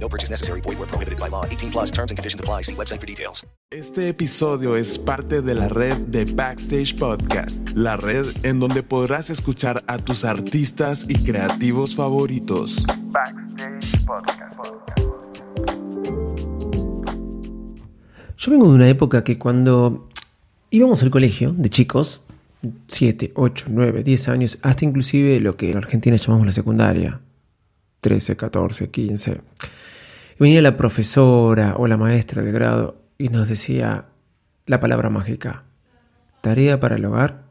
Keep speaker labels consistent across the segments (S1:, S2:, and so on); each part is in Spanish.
S1: No purchase necessary. Void where prohibited by law. 18 plus terms and conditions apply. See website for details.
S2: Este episodio es parte de la red de Backstage Podcast, la red en donde podrás escuchar a tus artistas y creativos favoritos. Backstage Podcast.
S3: Yo vengo de una época que cuando íbamos al colegio de chicos, 7, 8, 9, 10 años, hasta inclusive lo que en Argentina llamamos la secundaria, 13, 14, 15, venía la profesora o la maestra de grado y nos decía la palabra mágica, tarea para el hogar,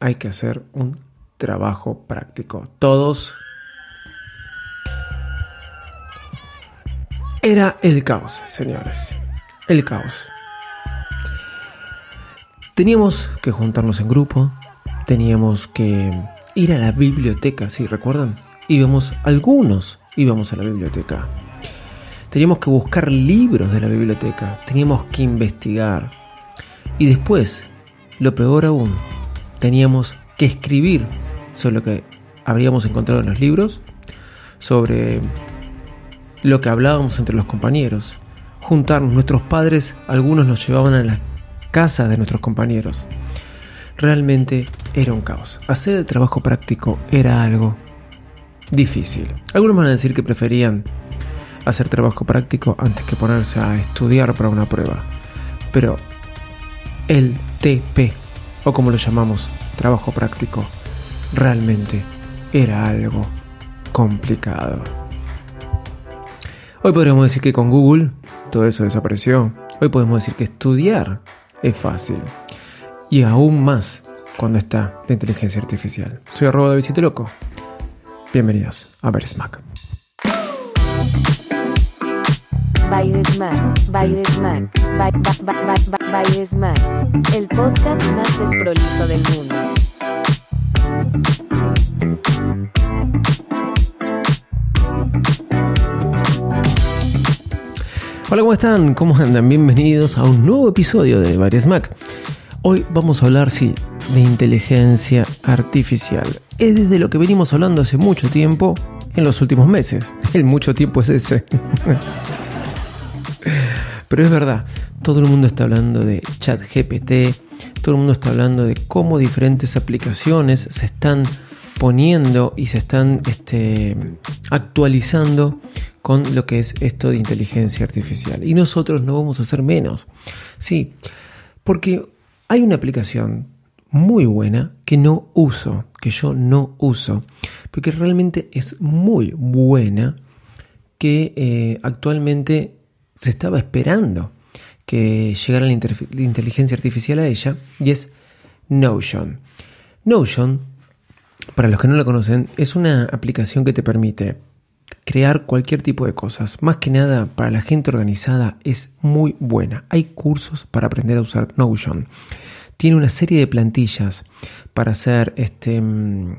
S3: hay que hacer un trabajo práctico. Todos... Era el caos, señores. El caos. Teníamos que juntarnos en grupo, teníamos que ir a la biblioteca, ¿sí recuerdan? Íbamos, algunos íbamos a la biblioteca. Teníamos que buscar libros de la biblioteca, teníamos que investigar. Y después, lo peor aún, teníamos que escribir sobre lo que habríamos encontrado en los libros, sobre lo que hablábamos entre los compañeros, juntarnos. Nuestros padres, algunos nos llevaban a la casa de nuestros compañeros. Realmente era un caos. Hacer el trabajo práctico era algo difícil. Algunos van a decir que preferían hacer trabajo práctico antes que ponerse a estudiar para una prueba. Pero el TP, o como lo llamamos, trabajo práctico, realmente era algo complicado. Hoy podríamos decir que con Google todo eso desapareció. Hoy podemos decir que estudiar es fácil. Y aún más cuando está la inteligencia artificial. Soy arroba de Visite Loco. Bienvenidos a Ver Smack.
S4: Smack, Smack, Smack, el podcast más desprolijo del mundo.
S3: Hola, ¿cómo están? ¿Cómo andan? Bienvenidos a un nuevo episodio de Varias Mac. Hoy vamos a hablar, sí, de inteligencia artificial. Es desde lo que venimos hablando hace mucho tiempo en los últimos meses. El mucho tiempo es ese. Pero es verdad, todo el mundo está hablando de chat GPT, todo el mundo está hablando de cómo diferentes aplicaciones se están poniendo y se están este, actualizando con lo que es esto de inteligencia artificial. Y nosotros no vamos a hacer menos. Sí, porque hay una aplicación muy buena que no uso, que yo no uso, porque realmente es muy buena, que eh, actualmente se estaba esperando que llegara la, la inteligencia artificial a ella, y es Notion. Notion, para los que no la conocen, es una aplicación que te permite crear cualquier tipo de cosas. Más que nada, para la gente organizada es muy buena. Hay cursos para aprender a usar Notion. Tiene una serie de plantillas para hacer este mm,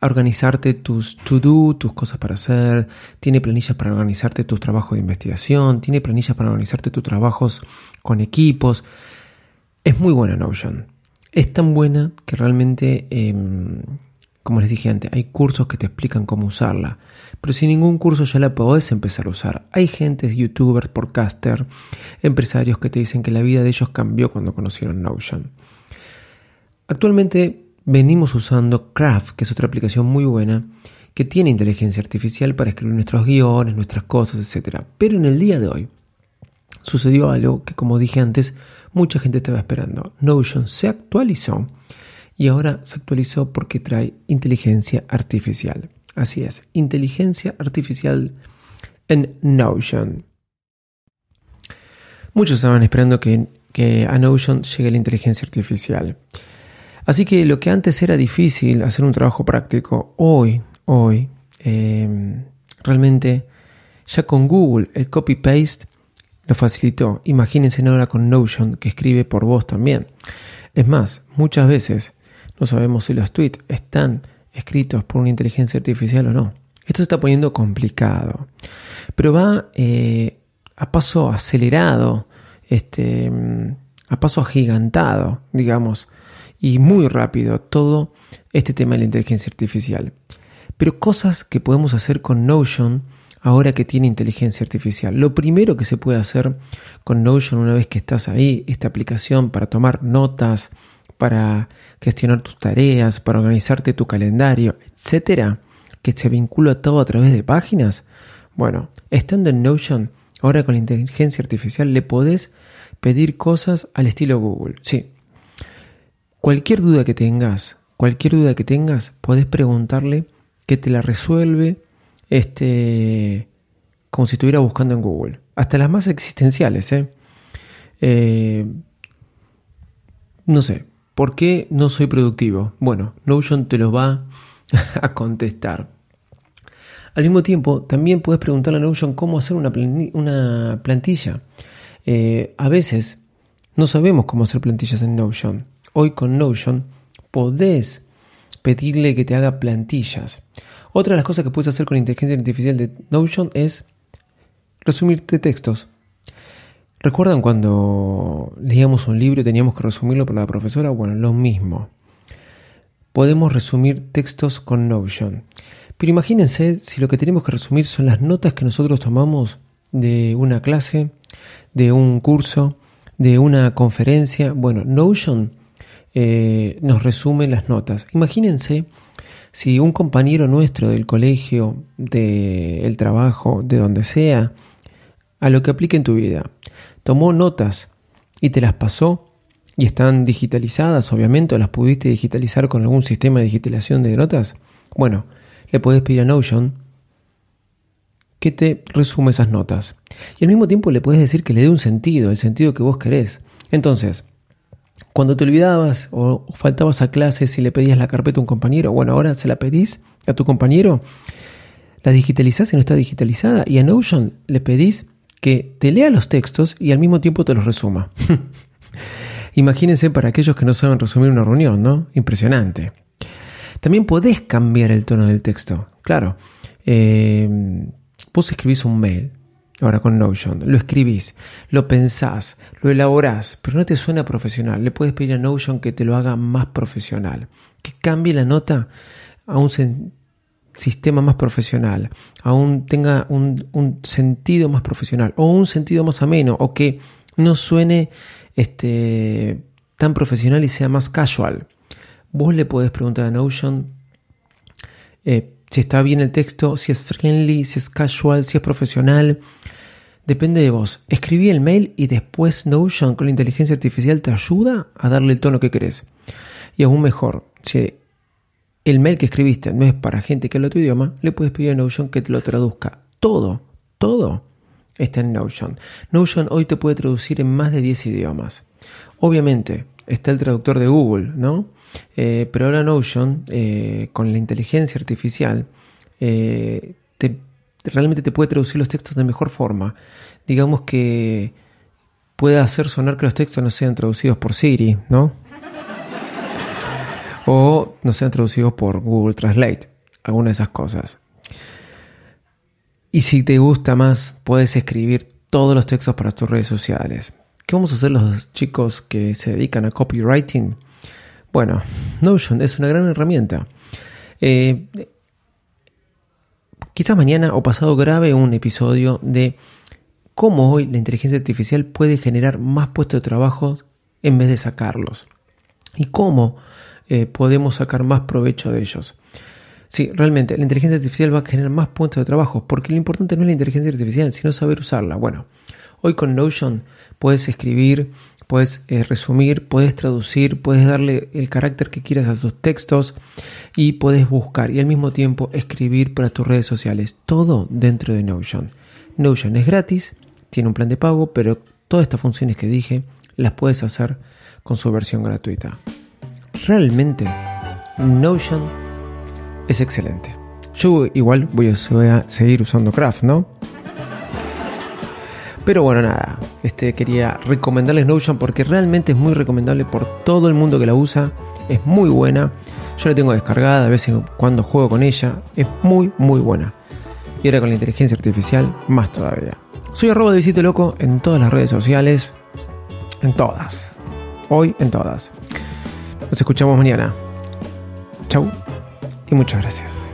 S3: organizarte tus to-do, tus cosas para hacer, tiene planillas para organizarte tus trabajos de investigación, tiene planillas para organizarte tus trabajos con equipos. Es muy buena Notion. Es tan buena que realmente, em, como les dije antes, hay cursos que te explican cómo usarla pero sin ningún curso ya la podés empezar a usar. Hay gente, youtubers, podcaster, empresarios que te dicen que la vida de ellos cambió cuando conocieron Notion. Actualmente venimos usando Craft, que es otra aplicación muy buena, que tiene inteligencia artificial para escribir nuestros guiones, nuestras cosas, etc. Pero en el día de hoy sucedió algo que como dije antes, mucha gente estaba esperando. Notion se actualizó y ahora se actualizó porque trae inteligencia artificial. Así es, inteligencia artificial en Notion. Muchos estaban esperando que, que a Notion llegue la inteligencia artificial. Así que lo que antes era difícil hacer un trabajo práctico, hoy, hoy, em, realmente ya con Google el copy-paste lo facilitó. Imagínense ahora con Notion que escribe por voz también. Es más, muchas veces no sabemos si los tweets están escritos por una inteligencia artificial o no. Esto se está poniendo complicado, pero va eh, a paso acelerado, este, a paso agigantado, digamos, y muy rápido todo este tema de la inteligencia artificial. Pero cosas que podemos hacer con Notion ahora que tiene inteligencia artificial. Lo primero que se puede hacer con Notion una vez que estás ahí, esta aplicación para tomar notas, para gestionar tus tareas, para organizarte tu calendario, etcétera, que se vincula todo a través de páginas. Bueno, estando en Notion, ahora con la inteligencia artificial le podés pedir cosas al estilo Google. Sí. Cualquier duda que tengas, cualquier duda que tengas, podés preguntarle que te la resuelve este como si estuviera buscando en Google. Hasta las más existenciales, ¿eh? eh no sé, ¿Por qué no soy productivo? Bueno, Notion te lo va a contestar. Al mismo tiempo, también puedes preguntarle a Notion cómo hacer una, plantilla. Eh, a veces no sabemos cómo hacer plantillas en Notion. Hoy con Notion podés pedirle que te haga plantillas. Otra de las cosas que puedes hacer con inteligencia artificial de Notion es resumirte textos. ¿Recuerdan cuando leíamos un libro y teníamos que resumirlo por la profesora? Bueno, lo mismo. Podemos resumir textos con Notion. Pero imagínense si lo que tenemos que resumir son las notas que nosotros tomamos de una clase, de un curso, de una conferencia. Bueno, Notion eh, nos resume las notas. Imagínense si un compañero nuestro del colegio, del trabajo, de donde sea, a lo que aplique en tu vida, tomó notas y te las pasó y están digitalizadas, obviamente, o las pudiste digitalizar con algún sistema de digitalización de notas, bueno, le puedes pedir a Notion que te resume esas notas. Y al mismo tiempo le puedes decir que le dé un sentido, el sentido que vos querés. Entonces, cuando te olvidabas o faltabas a clases y le pedías la carpeta a un compañero, bueno, ahora se la pedís a tu compañero, la digitalizás y no está digitalizada, y a Notion le pedís que te lea los textos y al mismo tiempo te los resuma. Imagínense para aquellos que no saben resumir una reunión, ¿no? Impresionante. También podés cambiar el tono del texto. Claro, eh, vos escribís un mail, ahora con Notion, lo escribís, lo pensás, lo elaborás, pero no te suena profesional. Le puedes pedir a Notion que te lo haga más profesional, que cambie la nota a un, sistema más profesional, aún tenga un, sentido más profesional o un sentido más ameno o que no suene este, tan profesional y sea más casual. Vos le podés preguntar a Notion eh, si está bien el texto, si es friendly, si es casual, si es profesional. Depende de vos. Escribí el mail y después Notion con la inteligencia artificial te ayuda a darle el tono que querés. Y aún mejor, si el mail que escribiste no es para gente que habla otro idioma, le puedes pedir a Notion que te lo traduzca. Todo, todo está en Notion. Notion hoy te puede traducir en más de 10 idiomas. Obviamente, está el traductor de Google, ¿no? Eh, pero ahora Notion, eh, con la inteligencia artificial, eh, realmente te puede traducir los textos de mejor forma. Digamos que puede hacer sonar que los textos no sean traducidos por Siri, ¿no? o no sean traducidos por Google Translate, alguna de esas cosas. Y si te gusta más, puedes escribir todos los textos para tus redes sociales. ¿Qué vamos a hacer los chicos que se dedican a copywriting? Bueno, Notion es una gran herramienta. Eh, quizás mañana o pasado grave un episodio de cómo hoy la inteligencia artificial puede generar más puestos de trabajo en vez de sacarlos. Y cómo eh, podemos sacar más provecho de ellos. Sí, realmente, la inteligencia artificial va a generar más puntos de trabajo, porque lo importante no es la inteligencia artificial, sino saber usarla. Bueno, Hoy con Notion puedes escribir, puedes eh, resumir, puedes traducir, puedes darle el carácter que quieras a tus textos y puedes buscar y al mismo tiempo escribir para tus redes sociales. Todo dentro de Notion. Notion es gratis, tiene un plan de pago, pero todas estas funciones que dije las puedes hacer con su versión gratuita. Realmente Notion es excelente. Yo igual voy a seguir usando Craft, ¿no? Pero bueno, nada, este, quería recomendarles Notion porque realmente es muy recomendable por todo el mundo que la usa. Es muy buena. Yo la tengo descargada, a veces cuando juego con ella. Es muy, muy buena. Y ahora con la inteligencia artificial, más todavía. Soy arroba de Visito Loco en todas las redes sociales. En todas. Hoy en todas. Nos escuchamos mañana. Chau y muchas gracias.